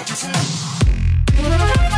One, two.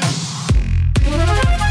Thank you.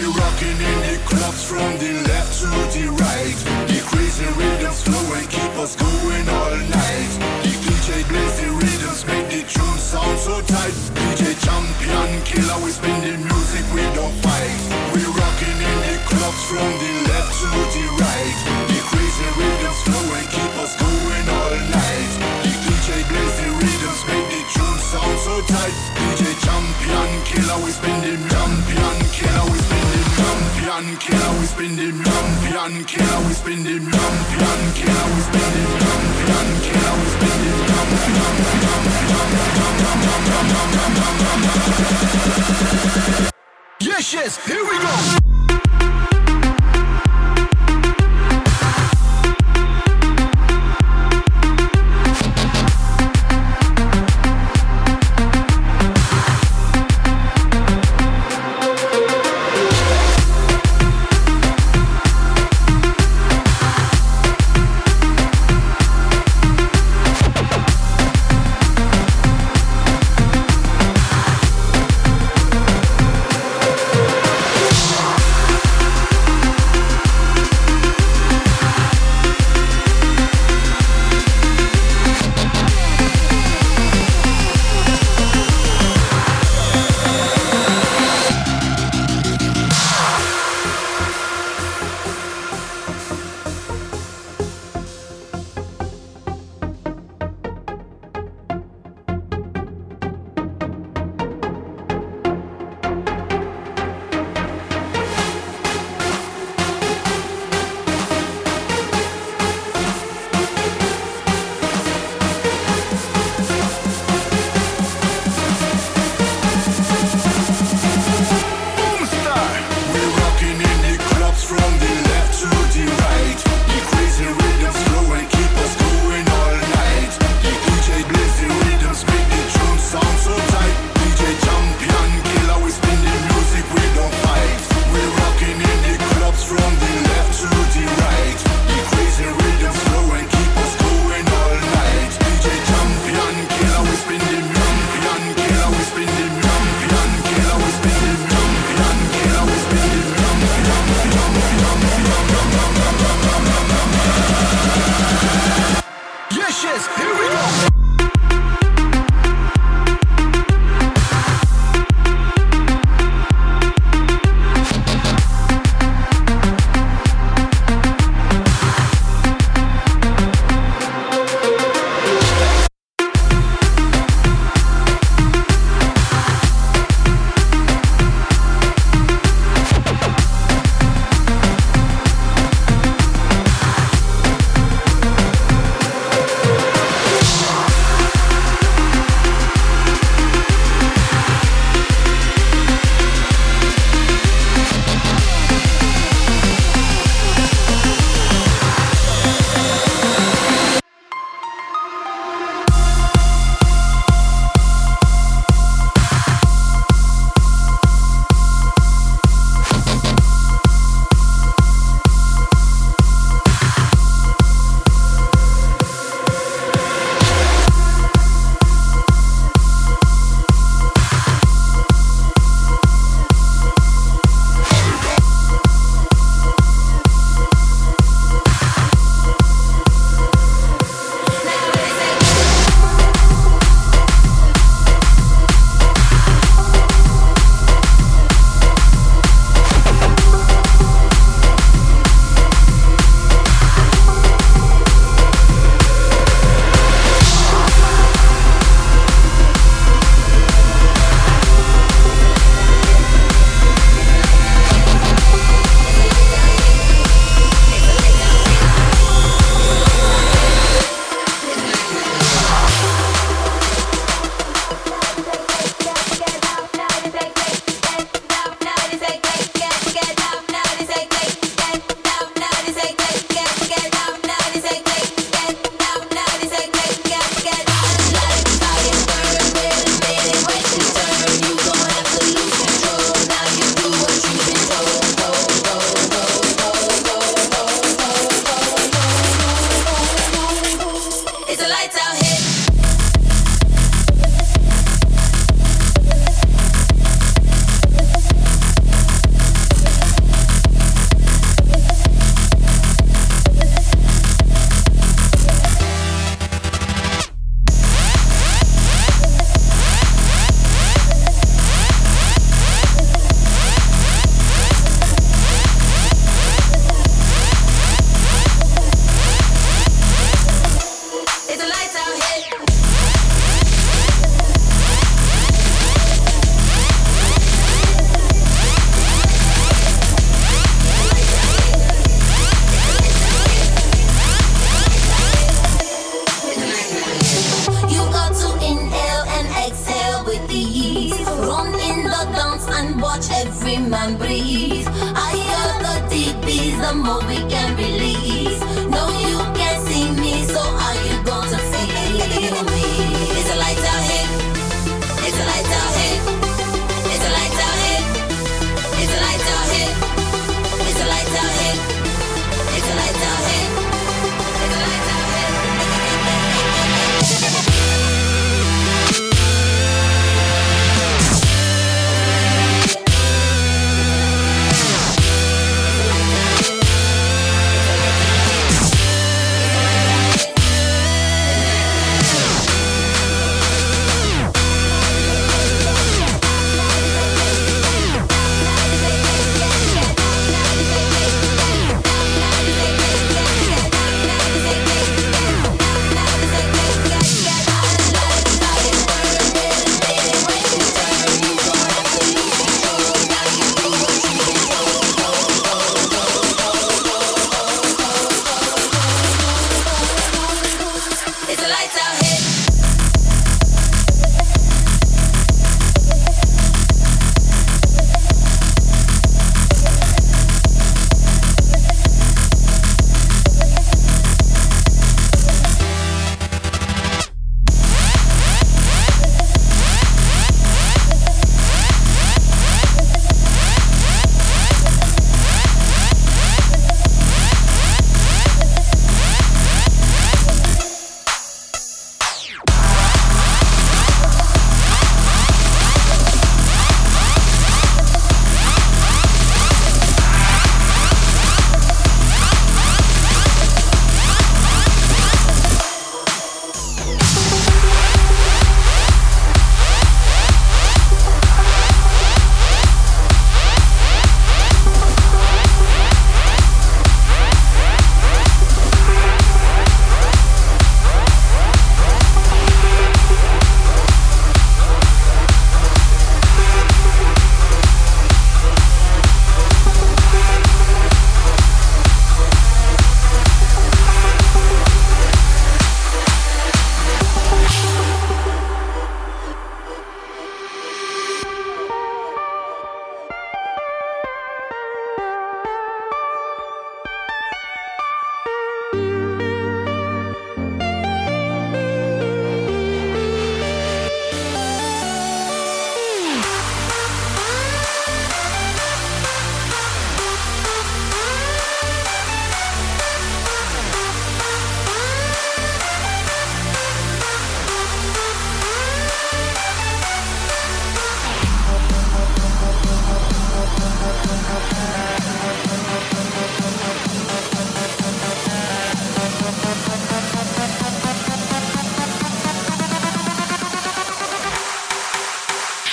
We rocking in the clubs from the left to the right. The crazy rhythms flow and keep us going all night. The DJ plays the rhythms, make the tune sound so tight. DJ champion killer, we spin the music, we don't fight. We rocking in the clubs from the left to the right. The crazy rhythms flow and keep us going all night. The DJ plays the rhythms, make the tune sound so tight. DJ champion killer, we spin the music we spin we spin we spin we spin. Yes, yes, here we go.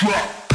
Drop.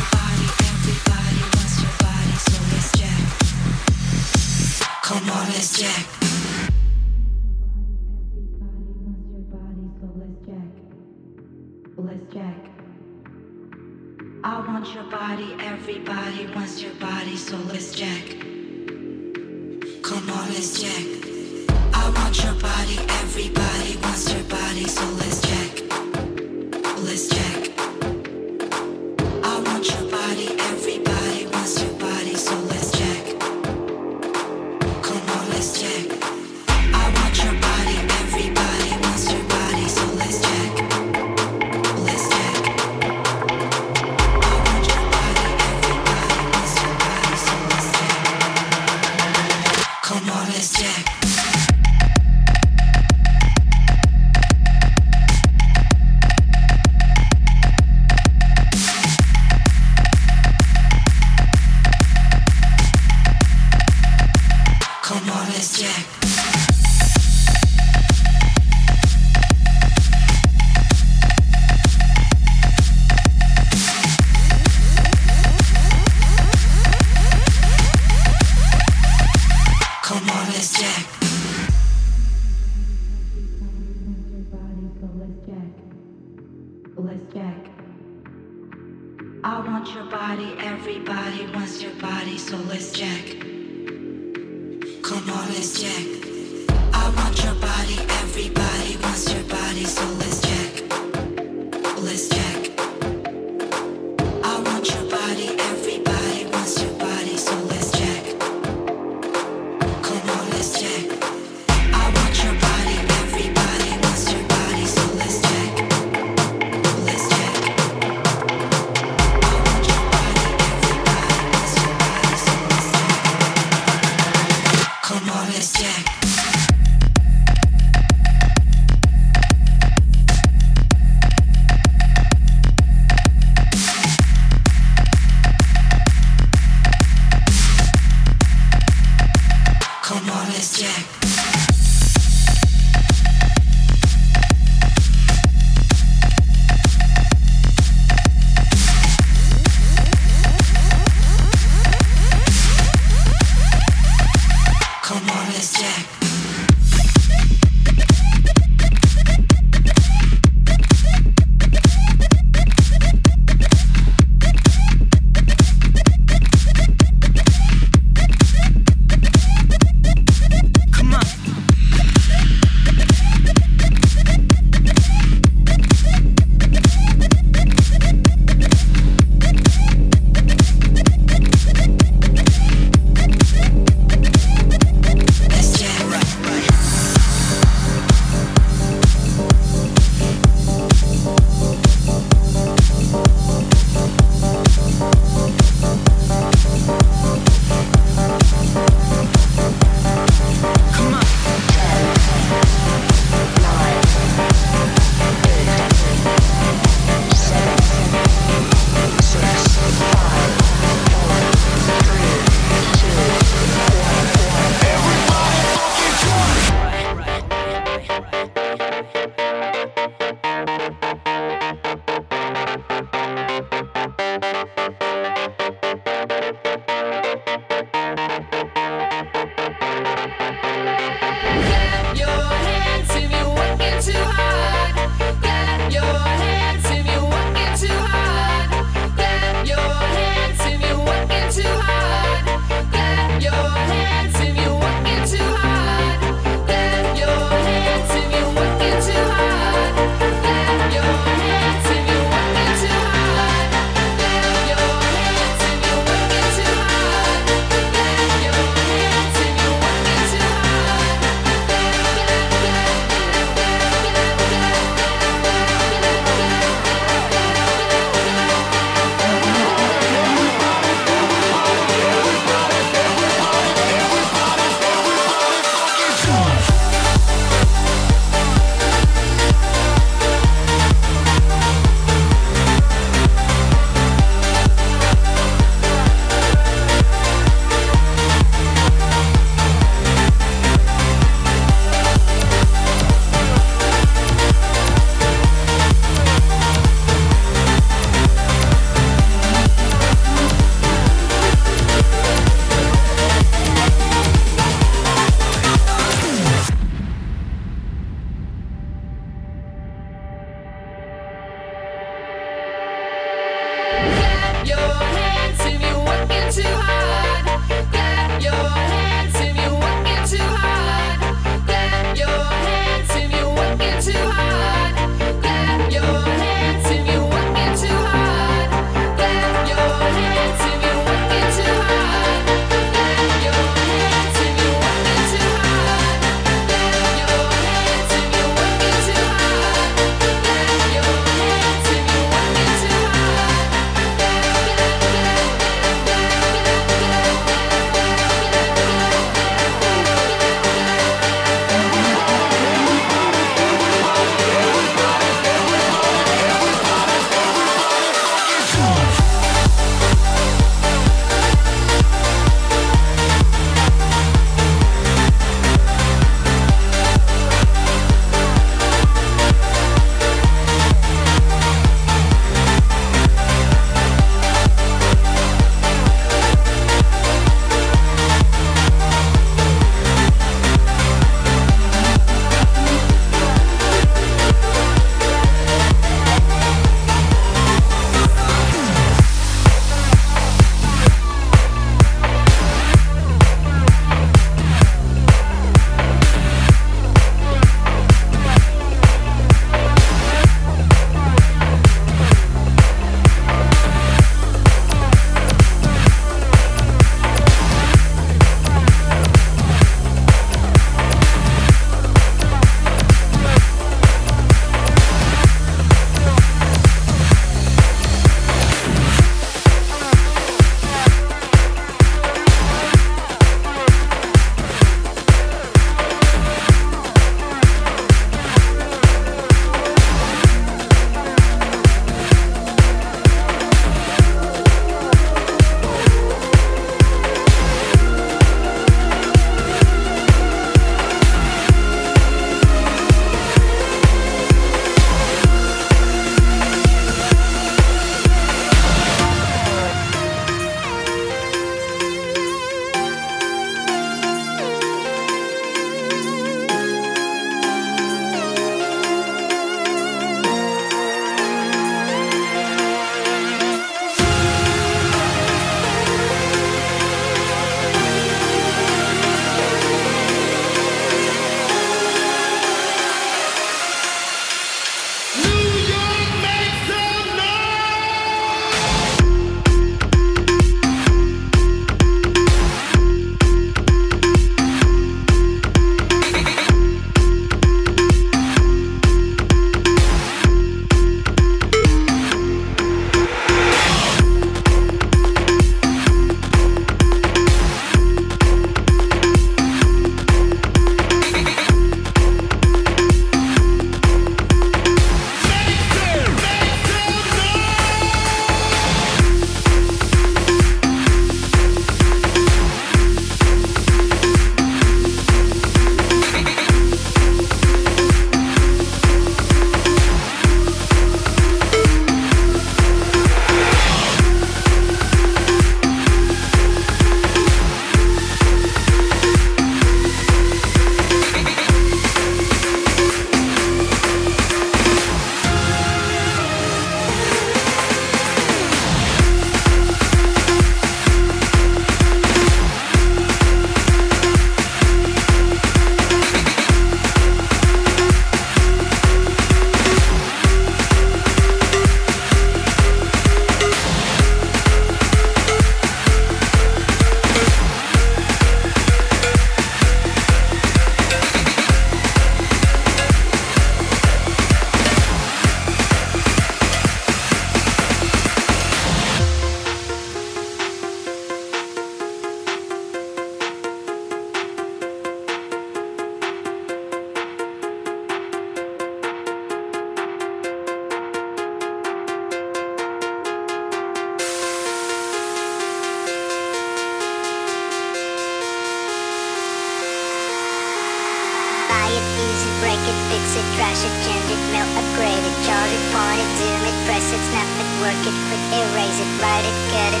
Erase it, paste it,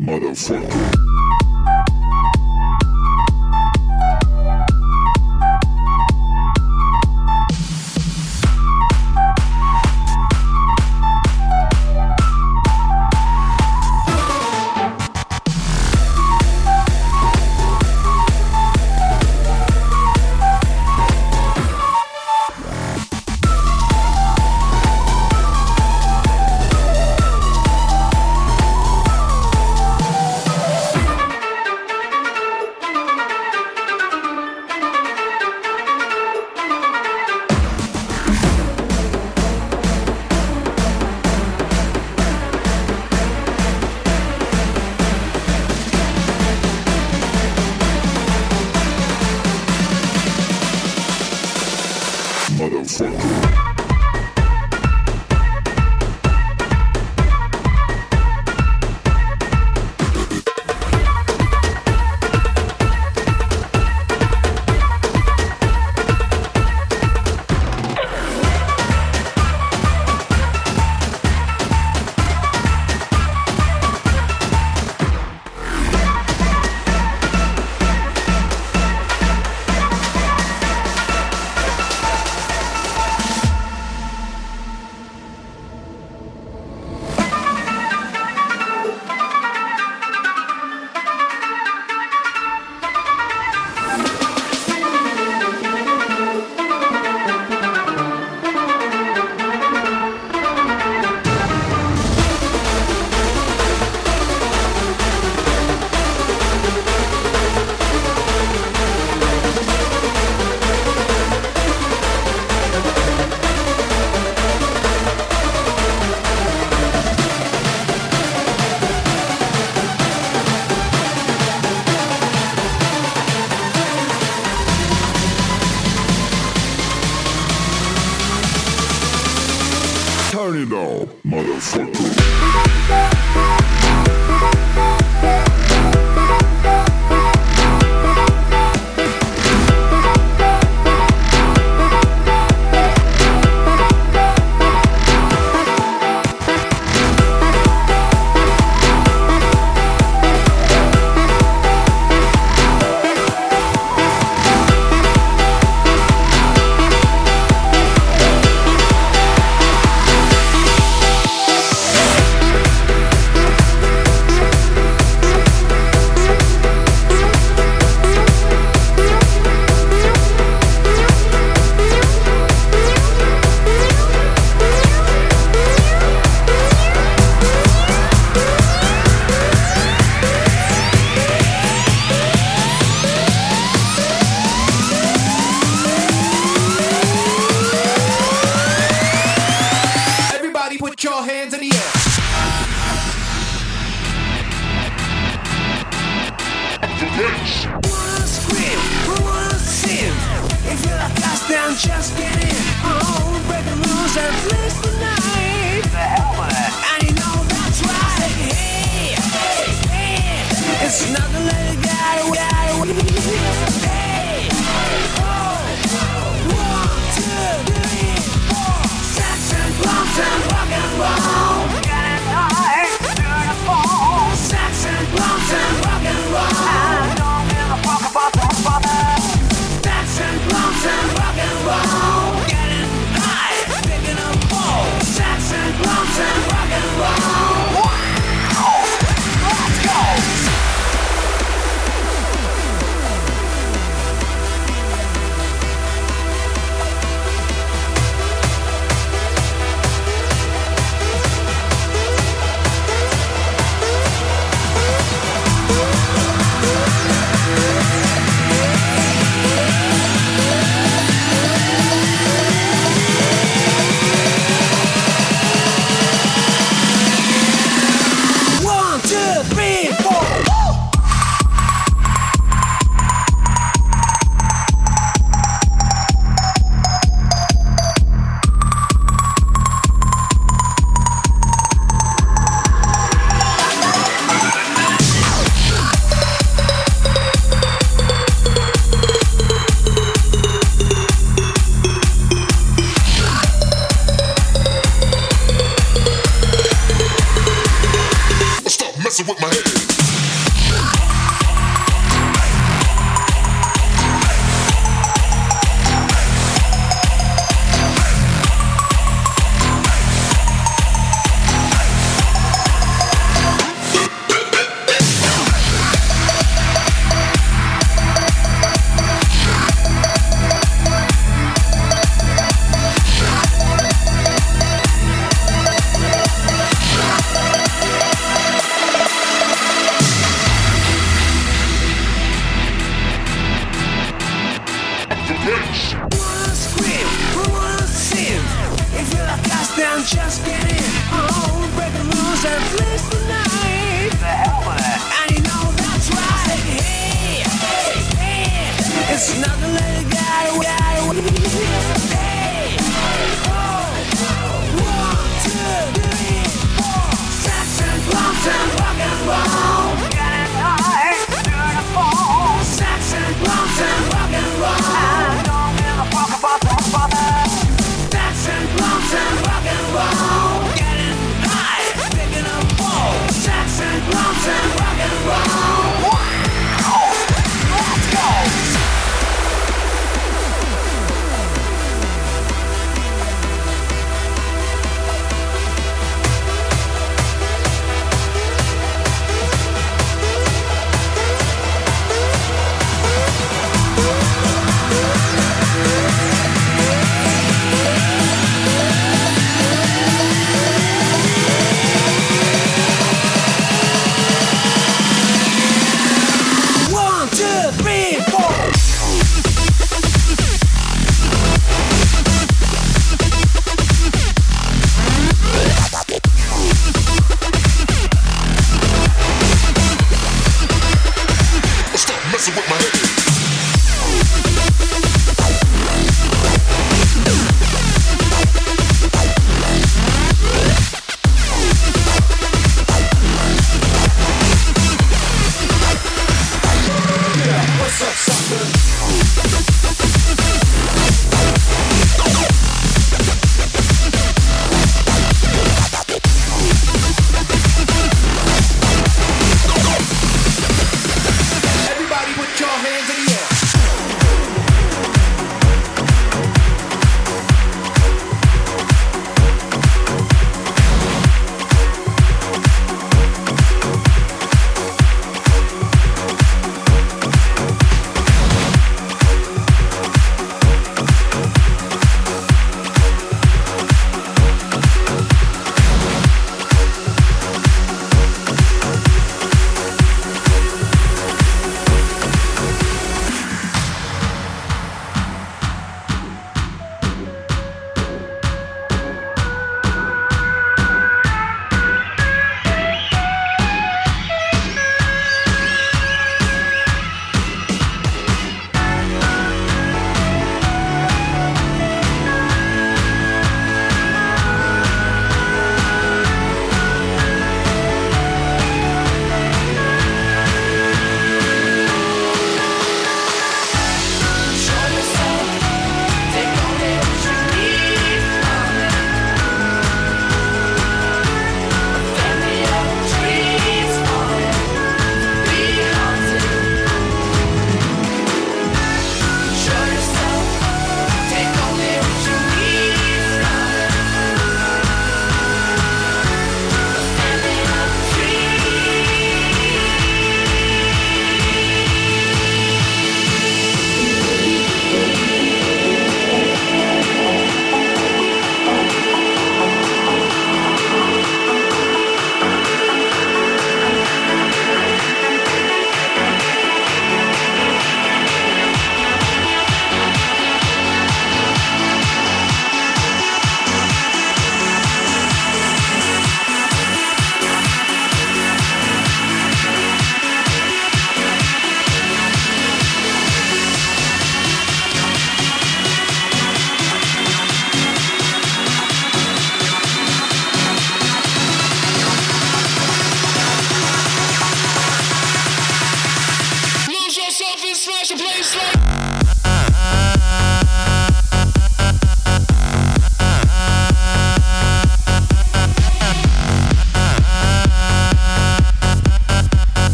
Motherfucker.